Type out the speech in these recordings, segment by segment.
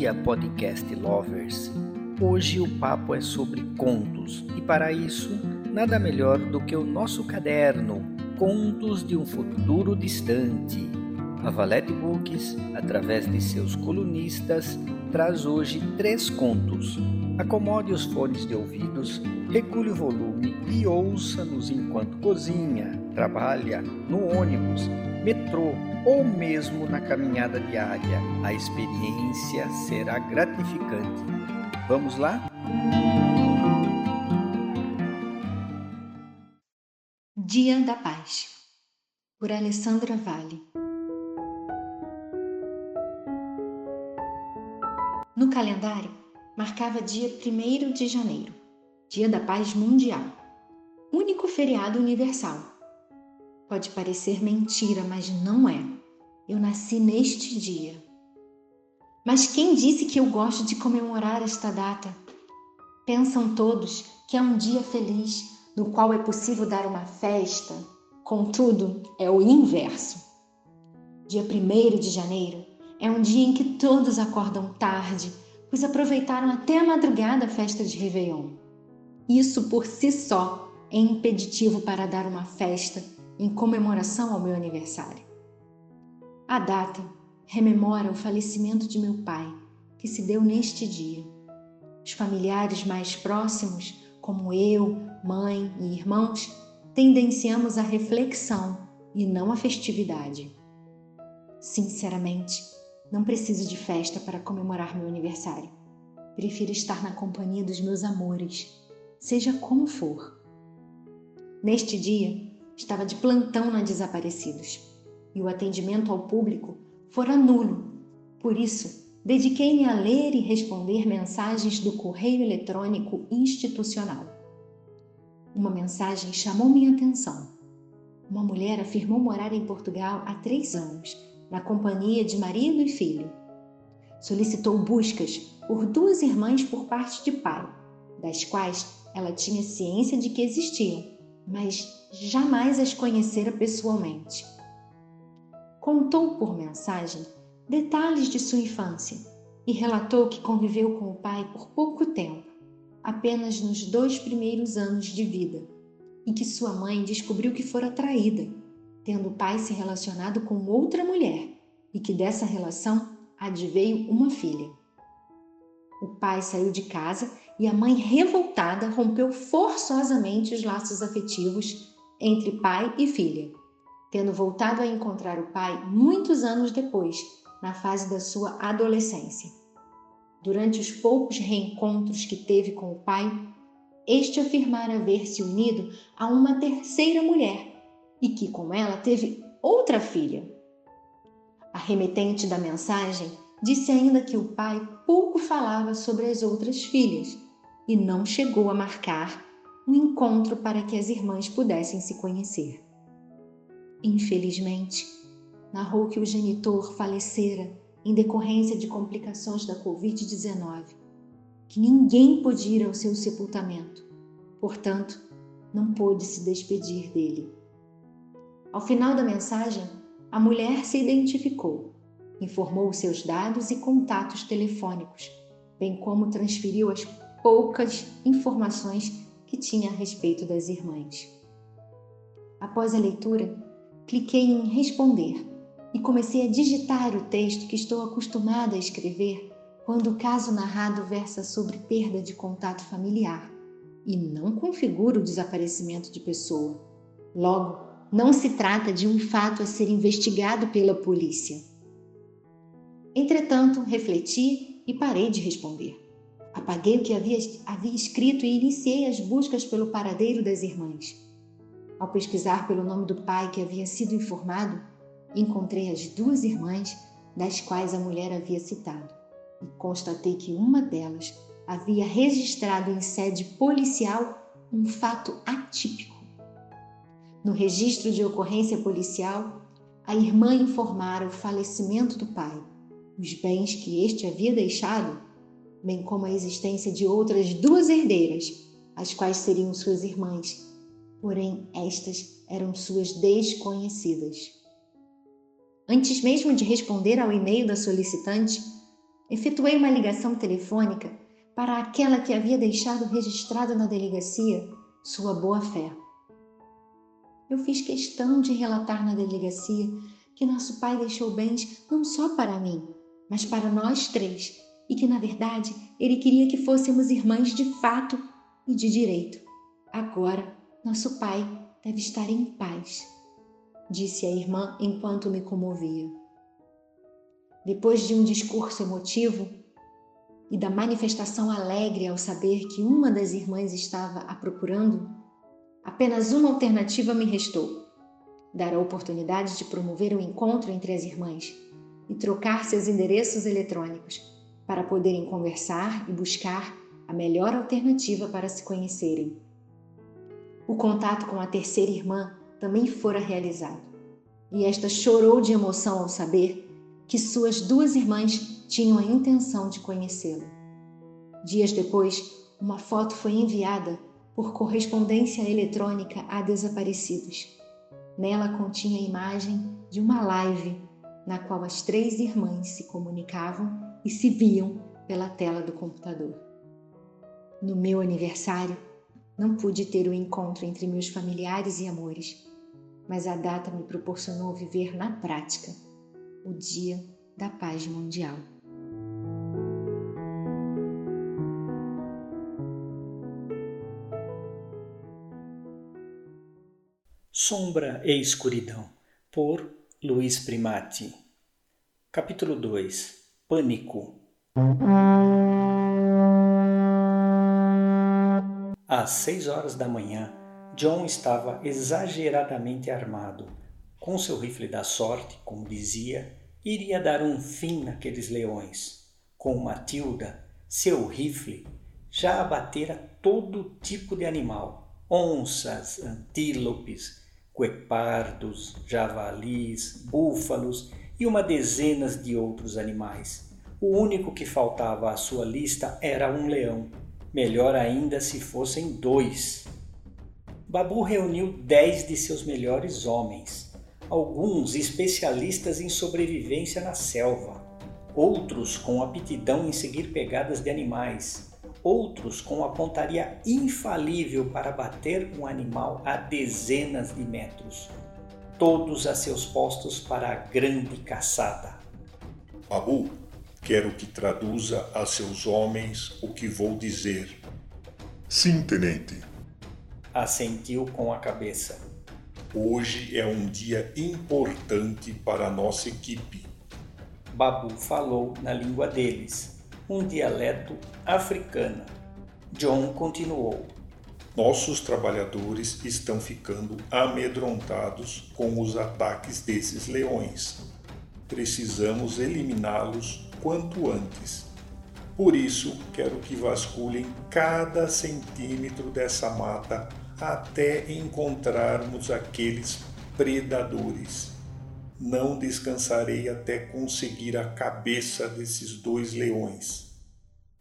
dia, podcast lovers! Hoje o papo é sobre contos e para isso nada melhor do que o nosso caderno Contos de um Futuro Distante. A Valete Books, através de seus colunistas, traz hoje três contos. Acomode os fones de ouvidos, regule o volume e ouça-nos enquanto cozinha, trabalha, no ônibus, metrô ou mesmo na caminhada diária. A experiência será gratificante. Vamos lá? Dia da Paz, por Alessandra Vale. No calendário, marcava dia 1 de janeiro, Dia da Paz Mundial, único feriado universal Pode parecer mentira, mas não é. Eu nasci neste dia. Mas quem disse que eu gosto de comemorar esta data? Pensam todos que é um dia feliz, no qual é possível dar uma festa. Contudo, é o inverso. Dia 1 de janeiro é um dia em que todos acordam tarde, pois aproveitaram até a madrugada a festa de Réveillon. Isso por si só é impeditivo para dar uma festa em comemoração ao meu aniversário. A data rememora o falecimento de meu pai, que se deu neste dia. Os familiares mais próximos, como eu, mãe e irmãos, tendenciamos à reflexão e não à festividade. Sinceramente, não preciso de festa para comemorar meu aniversário. Prefiro estar na companhia dos meus amores, seja como for. Neste dia, estava de plantão na Desaparecidos e o atendimento ao público fora nulo. Por isso, dediquei-me a ler e responder mensagens do correio eletrônico institucional. Uma mensagem chamou minha atenção. Uma mulher afirmou morar em Portugal há três anos, na companhia de marido e filho. Solicitou buscas por duas irmãs por parte de pai, das quais ela tinha ciência de que existiam, mas jamais as conhecera pessoalmente. Contou por mensagem detalhes de sua infância e relatou que conviveu com o pai por pouco tempo, apenas nos dois primeiros anos de vida, e que sua mãe descobriu que fora traída, tendo o pai se relacionado com outra mulher e que dessa relação adveio uma filha. O pai saiu de casa e a mãe, revoltada, rompeu forçosamente os laços afetivos entre pai e filha, tendo voltado a encontrar o pai muitos anos depois, na fase da sua adolescência. Durante os poucos reencontros que teve com o pai, este afirmara ver-se unido a uma terceira mulher e que com ela teve outra filha. A remetente da mensagem disse ainda que o pai pouco falava sobre as outras filhas e não chegou a marcar um encontro para que as irmãs pudessem se conhecer. Infelizmente, narrou que o genitor falecera em decorrência de complicações da Covid-19, que ninguém pôde ir ao seu sepultamento, portanto, não pôde se despedir dele. Ao final da mensagem, a mulher se identificou, informou seus dados e contatos telefônicos, bem como transferiu as poucas informações que tinha a respeito das irmãs. Após a leitura, cliquei em Responder e comecei a digitar o texto que estou acostumada a escrever quando o caso narrado versa sobre perda de contato familiar e não configura o desaparecimento de pessoa. Logo, não se trata de um fato a ser investigado pela polícia. Entretanto, refleti e parei de responder. Apaguei o que havia, havia escrito e iniciei as buscas pelo paradeiro das irmãs. Ao pesquisar pelo nome do pai que havia sido informado, encontrei as duas irmãs das quais a mulher havia citado e constatei que uma delas havia registrado em sede policial um fato atípico. No registro de ocorrência policial, a irmã informara o falecimento do pai, os bens que este havia deixado bem como a existência de outras duas herdeiras, as quais seriam suas irmãs, porém estas eram suas desconhecidas. Antes mesmo de responder ao e-mail da solicitante, efetuei uma ligação telefônica para aquela que havia deixado registrado na delegacia sua boa-fé. Eu fiz questão de relatar na delegacia que nosso pai deixou bens não só para mim, mas para nós três, e que, na verdade, ele queria que fôssemos irmãs de fato e de direito. Agora, nosso pai deve estar em paz, disse a irmã enquanto me comovia. Depois de um discurso emotivo e da manifestação alegre ao saber que uma das irmãs estava a procurando, apenas uma alternativa me restou: dar a oportunidade de promover o um encontro entre as irmãs e trocar seus endereços eletrônicos para poderem conversar e buscar a melhor alternativa para se conhecerem. O contato com a terceira irmã também fora realizado, e esta chorou de emoção ao saber que suas duas irmãs tinham a intenção de conhecê-lo. Dias depois, uma foto foi enviada por correspondência eletrônica a desaparecidos. Nela continha a imagem de uma live na qual as três irmãs se comunicavam e se viam pela tela do computador. No meu aniversário, não pude ter o encontro entre meus familiares e amores, mas a data me proporcionou viver na prática o Dia da Paz Mundial. Sombra e Escuridão, por Luiz Primati. Capítulo 2 Pânico. Às seis horas da manhã, John estava exageradamente armado com seu rifle da sorte, como dizia, iria dar um fim naqueles leões. Com Matilda, seu rifle já abatera todo tipo de animal: onças, antílopes, guepardos, javalis, búfalos e uma dezenas de outros animais. O único que faltava à sua lista era um leão. Melhor ainda se fossem dois. Babu reuniu dez de seus melhores homens alguns especialistas em sobrevivência na selva, outros com aptidão em seguir pegadas de animais, outros com a pontaria infalível para bater um animal a dezenas de metros, todos a seus postos para a grande caçada. Babu, quero que traduza a seus homens o que vou dizer. Sim, tenente. Assentiu com a cabeça. Hoje é um dia importante para a nossa equipe. Babu falou na língua deles, um dialeto africano. John continuou. Nossos trabalhadores estão ficando amedrontados com os ataques desses leões. Precisamos eliminá-los quanto antes. Por isso, quero que vasculhem cada centímetro dessa mata até encontrarmos aqueles predadores. Não descansarei até conseguir a cabeça desses dois leões.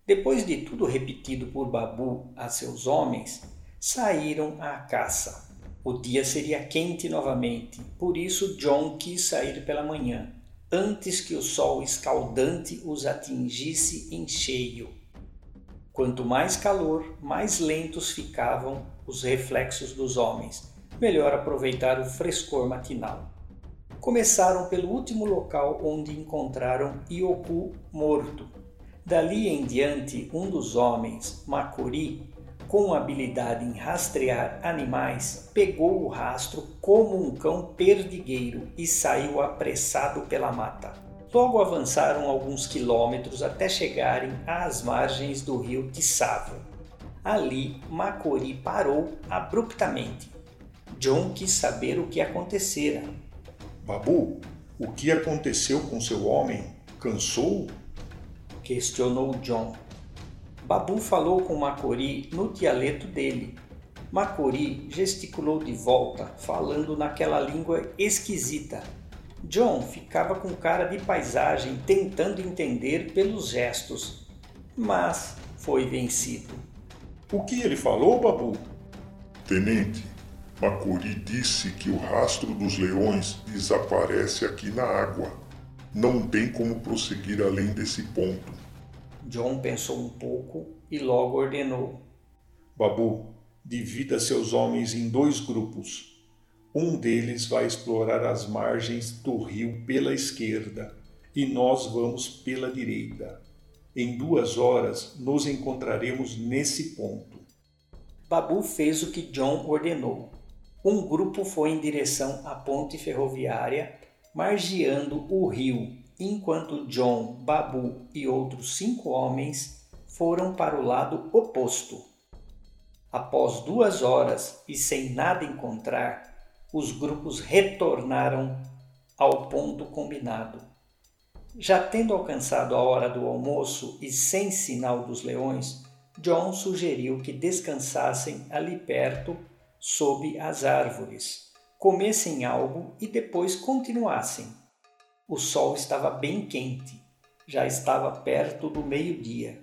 Depois de tudo repetido por Babu a seus homens, saíram à caça. O dia seria quente novamente, por isso John quis sair pela manhã, antes que o sol escaldante os atingisse em cheio. Quanto mais calor, mais lentos ficavam os reflexos dos homens, melhor aproveitar o frescor matinal. Começaram pelo último local onde encontraram Ioku morto. Dali em diante, um dos homens, Makuri, com habilidade em rastrear animais, pegou o rastro como um cão perdigueiro e saiu apressado pela mata. Logo avançaram alguns quilômetros até chegarem às margens do rio Tissavo. Ali, Macori parou abruptamente. John quis saber o que acontecera. Babu, o que aconteceu com seu homem? Cansou? Questionou John. Babu falou com Macori no dialeto dele. Macori gesticulou de volta, falando naquela língua esquisita John ficava com cara de paisagem tentando entender pelos gestos, mas foi vencido. O que ele falou, Babu? Tenente, Macuri disse que o rastro dos leões desaparece aqui na água. Não tem como prosseguir além desse ponto. John pensou um pouco e logo ordenou: Babu, divida seus homens em dois grupos. Um deles vai explorar as margens do rio pela esquerda e nós vamos pela direita. Em duas horas nos encontraremos nesse ponto. Babu fez o que John ordenou. Um grupo foi em direção à ponte ferroviária, margeando o rio, enquanto John, Babu e outros cinco homens foram para o lado oposto. Após duas horas e sem nada encontrar, os grupos retornaram ao ponto combinado. Já tendo alcançado a hora do almoço e sem sinal dos leões, John sugeriu que descansassem ali perto, sob as árvores, comessem algo e depois continuassem. O sol estava bem quente, já estava perto do meio-dia.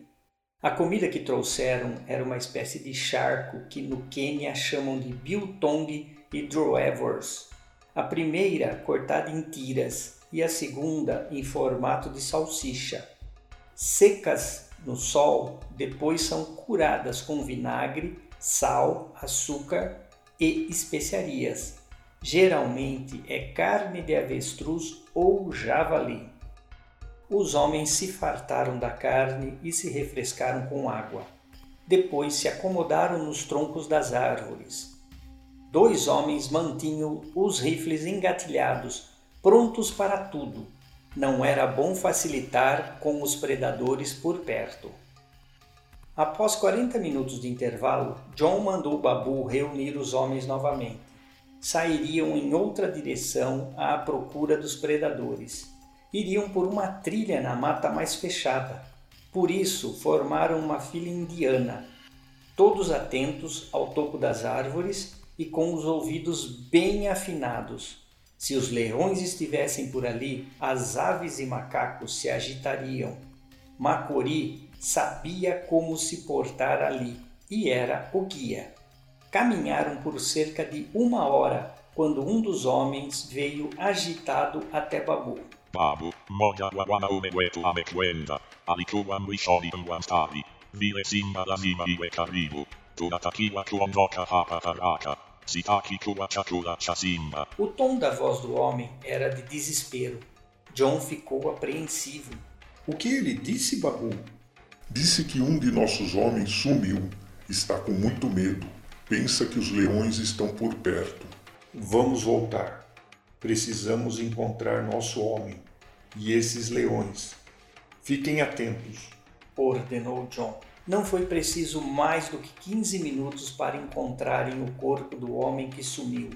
A comida que trouxeram era uma espécie de charco que no Quênia chamam de biltong e droevors. A primeira cortada em tiras e a segunda em formato de salsicha. Secas no sol, depois são curadas com vinagre, sal, açúcar e especiarias. Geralmente é carne de avestruz ou javali. Os homens se fartaram da carne e se refrescaram com água. Depois se acomodaram nos troncos das árvores. Dois homens mantinham os rifles engatilhados, prontos para tudo. Não era bom facilitar com os predadores por perto. Após 40 minutos de intervalo, John mandou Babu reunir os homens novamente. Sairiam em outra direção à procura dos predadores iriam por uma trilha na mata mais fechada. Por isso, formaram uma fila indiana, todos atentos ao topo das árvores e com os ouvidos bem afinados. Se os leões estivessem por ali, as aves e macacos se agitariam. Macori sabia como se portar ali e era o guia. Caminharam por cerca de uma hora quando um dos homens veio agitado até Babu. Babu, moja wetu amekwenda. Alikuwa mwishoni mwa mstari. Vile simba lazima iwe karibu. Tunatakiwa kuondoka hapa haraka. Sitaki kuwa chakula cha simba. O tom da voz do homem era de desespero. John ficou apreensivo. O que ele disse, Babu? Disse que um de nossos homens sumiu. Está com muito medo. Pensa que os leões estão por perto. Vamos voltar. Precisamos encontrar nosso homem e esses leões. Fiquem atentos, ordenou John. Não foi preciso mais do que 15 minutos para encontrarem o corpo do homem que sumiu.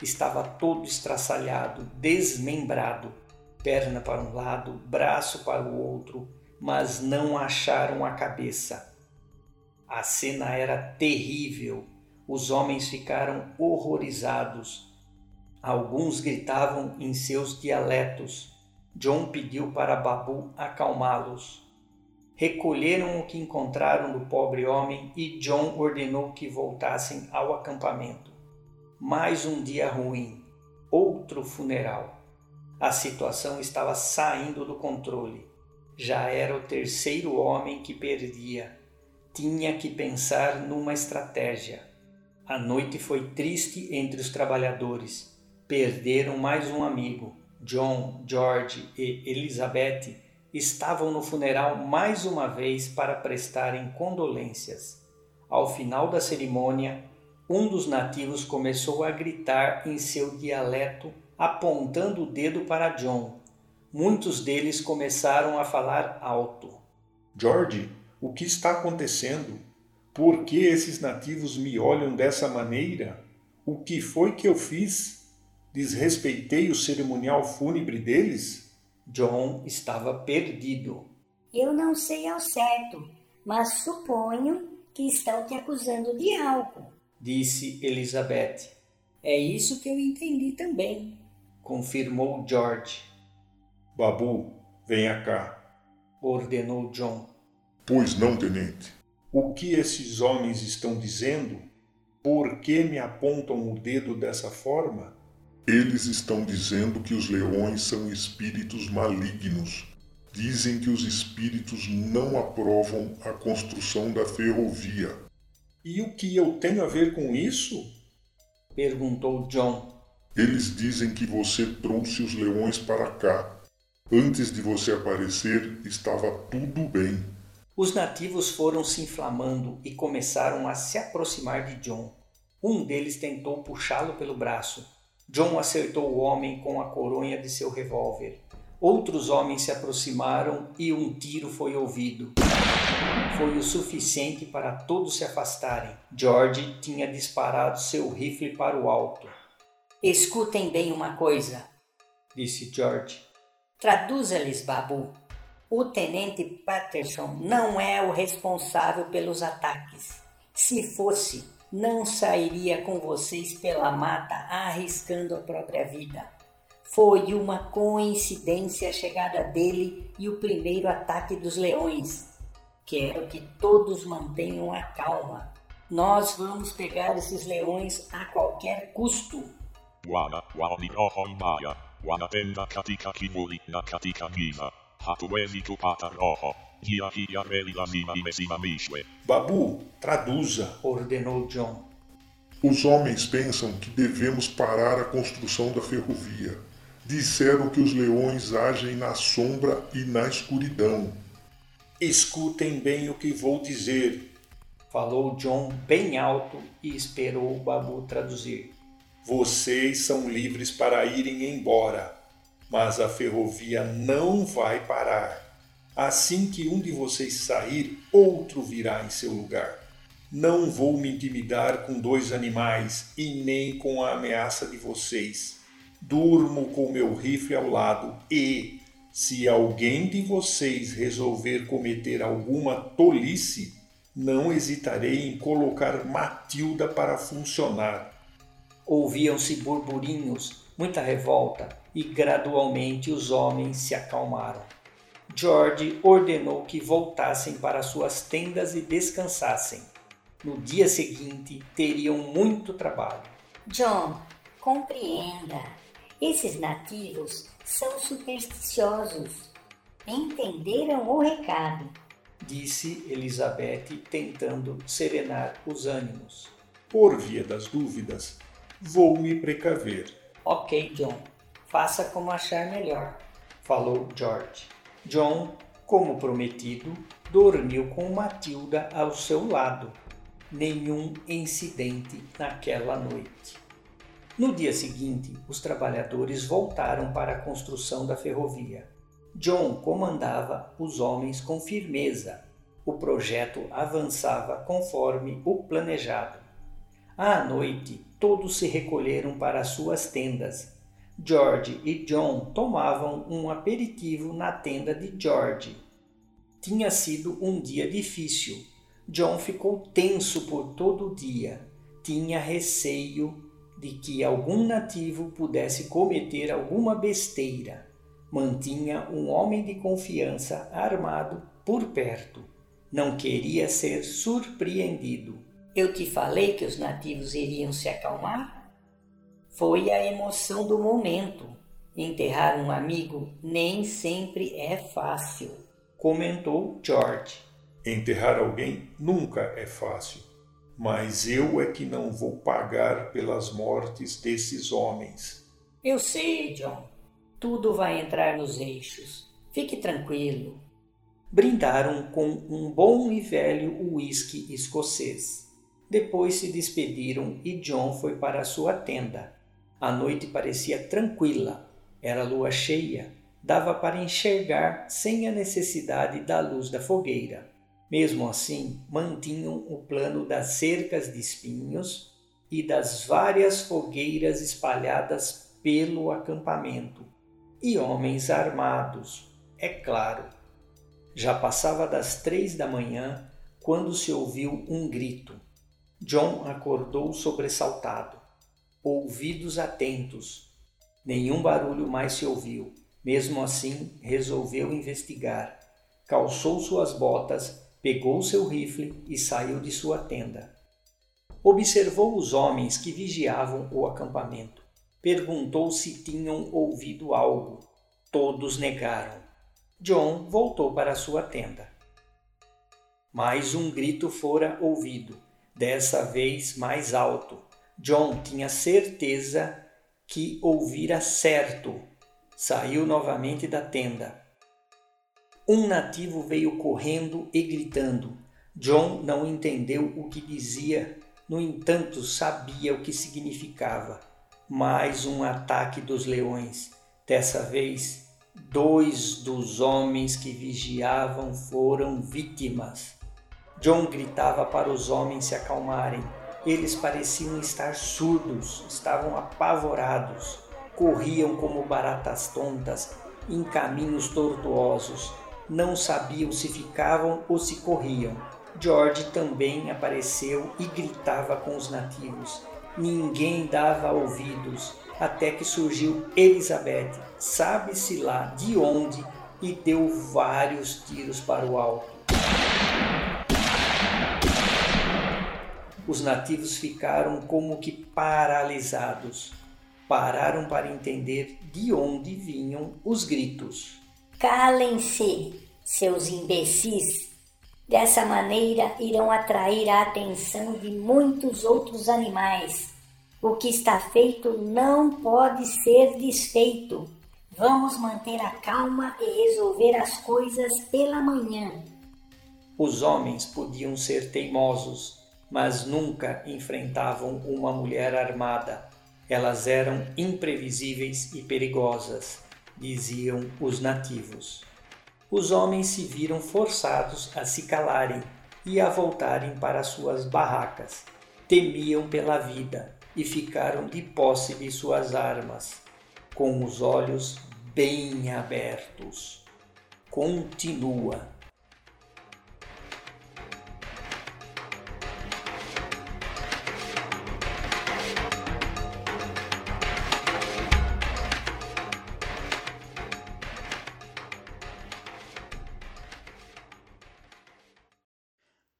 Estava todo estraçalhado, desmembrado, perna para um lado, braço para o outro, mas não acharam a cabeça. A cena era terrível. Os homens ficaram horrorizados. Alguns gritavam em seus dialetos John pediu para Babu acalmá-los. Recolheram o que encontraram do pobre homem e John ordenou que voltassem ao acampamento. Mais um dia ruim, outro funeral. A situação estava saindo do controle. Já era o terceiro homem que perdia. Tinha que pensar numa estratégia. A noite foi triste entre os trabalhadores. Perderam mais um amigo. John, George e Elizabeth estavam no funeral mais uma vez para prestarem condolências. Ao final da cerimônia, um dos nativos começou a gritar em seu dialeto, apontando o dedo para John. Muitos deles começaram a falar alto. George, o que está acontecendo? Por que esses nativos me olham dessa maneira? O que foi que eu fiz? Desrespeitei o cerimonial fúnebre deles? John estava perdido. Eu não sei ao certo, mas suponho que estão te acusando de algo, disse Elizabeth. É isso que eu entendi também, confirmou George. Babu, venha cá, ordenou John. Pois não, tenente. O que esses homens estão dizendo? Por que me apontam o dedo dessa forma? Eles estão dizendo que os leões são espíritos malignos. Dizem que os espíritos não aprovam a construção da ferrovia. E o que eu tenho a ver com isso? perguntou John. Eles dizem que você trouxe os leões para cá. Antes de você aparecer, estava tudo bem. Os nativos foram se inflamando e começaram a se aproximar de John. Um deles tentou puxá-lo pelo braço. John acertou o homem com a coronha de seu revólver. Outros homens se aproximaram e um tiro foi ouvido. Foi o suficiente para todos se afastarem. George tinha disparado seu rifle para o alto. Escutem bem uma coisa, disse George. Traduza-lhes, Babu. O tenente Patterson não é o responsável pelos ataques. Se fosse, não sairia com vocês pela mata arriscando a própria vida. Foi uma coincidência a chegada dele e o primeiro ataque dos leões. Quero que todos mantenham a calma. Nós vamos pegar esses leões a qualquer custo. Wana, wani Babu, traduza. Ordenou John. Os homens pensam que devemos parar a construção da ferrovia. Disseram que os leões agem na sombra e na escuridão. Escutem bem o que vou dizer. Falou John bem alto e esperou o Babu traduzir. Vocês são livres para irem embora, mas a ferrovia não vai parar. Assim que um de vocês sair, outro virá em seu lugar. Não vou me intimidar com dois animais e nem com a ameaça de vocês. Durmo com meu rifle ao lado e, se alguém de vocês resolver cometer alguma tolice, não hesitarei em colocar Matilda para funcionar. Ouviam-se burburinhos, muita revolta, e gradualmente os homens se acalmaram. George ordenou que voltassem para suas tendas e descansassem. No dia seguinte teriam muito trabalho. John, compreenda. Esses nativos são supersticiosos. Entenderam o recado? Disse Elizabeth, tentando serenar os ânimos. Por via das dúvidas, vou me precaver. Ok, John. Faça como achar melhor, falou George. John, como prometido, dormiu com Matilda ao seu lado. Nenhum incidente naquela noite. No dia seguinte, os trabalhadores voltaram para a construção da ferrovia. John comandava os homens com firmeza. O projeto avançava conforme o planejado. À noite, todos se recolheram para suas tendas George e John tomavam um aperitivo na tenda de George. Tinha sido um dia difícil. John ficou tenso por todo o dia. Tinha receio de que algum nativo pudesse cometer alguma besteira. Mantinha um homem de confiança armado por perto. Não queria ser surpreendido. Eu te falei que os nativos iriam se acalmar? Foi a emoção do momento. Enterrar um amigo nem sempre é fácil, comentou George. Enterrar alguém nunca é fácil, mas eu é que não vou pagar pelas mortes desses homens. Eu sei, John. Tudo vai entrar nos eixos. Fique tranquilo. Brindaram com um bom e velho uísque escocês. Depois se despediram e John foi para sua tenda. A noite parecia tranquila, era lua cheia, dava para enxergar sem a necessidade da luz da fogueira. Mesmo assim, mantinham o plano das cercas de espinhos e das várias fogueiras espalhadas pelo acampamento. E homens armados, é claro. Já passava das três da manhã quando se ouviu um grito. John acordou sobressaltado ouvidos atentos. Nenhum barulho mais se ouviu. Mesmo assim, resolveu investigar. Calçou suas botas, pegou seu rifle e saiu de sua tenda. Observou os homens que vigiavam o acampamento. Perguntou se tinham ouvido algo. Todos negaram. John voltou para sua tenda. Mais um grito fora ouvido, dessa vez mais alto. John tinha certeza que ouvira certo. Saiu novamente da tenda. Um nativo veio correndo e gritando. John não entendeu o que dizia, no entanto, sabia o que significava. Mais um ataque dos leões. Dessa vez, dois dos homens que vigiavam foram vítimas. John gritava para os homens se acalmarem. Eles pareciam estar surdos, estavam apavorados, corriam como baratas tontas em caminhos tortuosos, não sabiam se ficavam ou se corriam. George também apareceu e gritava com os nativos. Ninguém dava ouvidos, até que surgiu Elizabeth, sabe-se lá de onde, e deu vários tiros para o alto. Os nativos ficaram como que paralisados. Pararam para entender de onde vinham os gritos. Calem-se, seus imbecis! Dessa maneira irão atrair a atenção de muitos outros animais. O que está feito não pode ser desfeito. Vamos manter a calma e resolver as coisas pela manhã. Os homens podiam ser teimosos, mas nunca enfrentavam uma mulher armada. Elas eram imprevisíveis e perigosas, diziam os nativos. Os homens se viram forçados a se calarem e a voltarem para suas barracas. Temiam pela vida e ficaram de posse de suas armas, com os olhos bem abertos. Continua.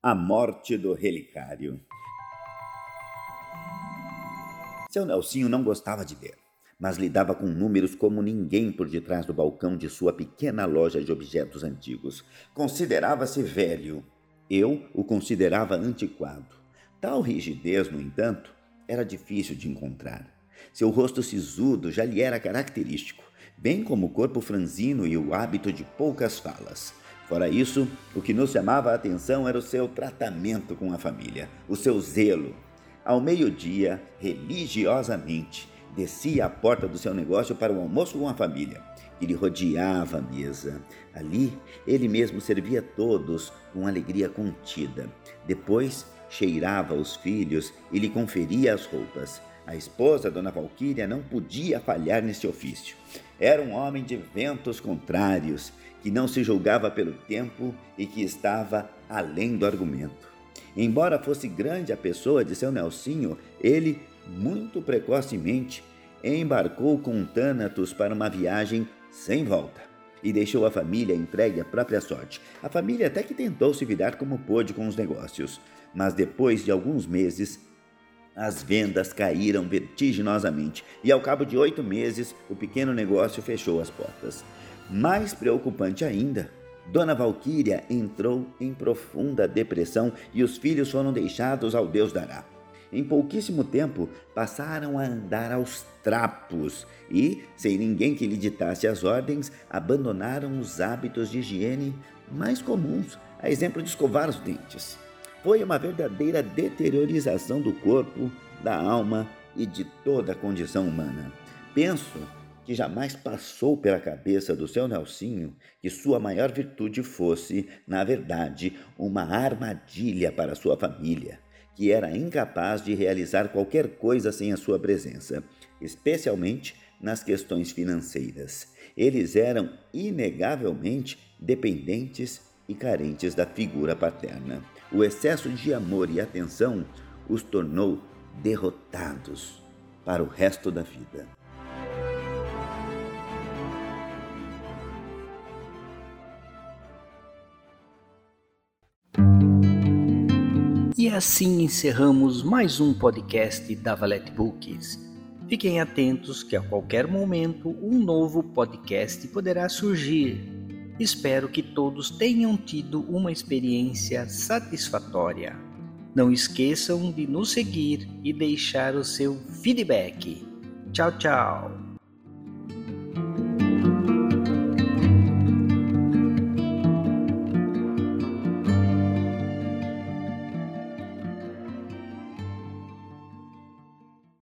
A morte do relicário. Seu Nelsinho não gostava de ler, mas lidava com números como ninguém por detrás do balcão de sua pequena loja de objetos antigos. Considerava-se velho. Eu o considerava antiquado. Tal rigidez, no entanto, era difícil de encontrar. Seu rosto sisudo já lhe era característico, bem como o corpo franzino e o hábito de poucas falas. Fora isso, o que nos chamava a atenção era o seu tratamento com a família, o seu zelo. Ao meio-dia, religiosamente, descia à porta do seu negócio para o almoço com a família. Ele rodeava a mesa. Ali, ele mesmo servia todos com alegria contida. Depois, cheirava os filhos e lhe conferia as roupas. A esposa, Dona Valquíria, não podia falhar nesse ofício. Era um homem de ventos contrários que não se julgava pelo tempo e que estava além do argumento. Embora fosse grande a pessoa de seu Nelsinho, ele, muito precocemente, embarcou com Thanatos para uma viagem sem volta e deixou a família entregue à própria sorte. A família até que tentou se virar como pôde com os negócios, mas depois de alguns meses as vendas caíram vertiginosamente e, ao cabo de oito meses, o pequeno negócio fechou as portas. Mais preocupante ainda, Dona Valquíria entrou em profunda depressão e os filhos foram deixados ao Deus dará. Em pouquíssimo tempo, passaram a andar aos trapos e, sem ninguém que lhe ditasse as ordens, abandonaram os hábitos de higiene mais comuns, a exemplo de escovar os dentes. Foi uma verdadeira deteriorização do corpo, da alma e de toda a condição humana. Penso que jamais passou pela cabeça do seu Nelsinho que sua maior virtude fosse, na verdade, uma armadilha para sua família, que era incapaz de realizar qualquer coisa sem a sua presença, especialmente nas questões financeiras. Eles eram inegavelmente dependentes e carentes da figura paterna. O excesso de amor e atenção os tornou derrotados para o resto da vida. Assim encerramos mais um podcast da Valete Books. Fiquem atentos que a qualquer momento um novo podcast poderá surgir. Espero que todos tenham tido uma experiência satisfatória. Não esqueçam de nos seguir e deixar o seu feedback. Tchau, tchau!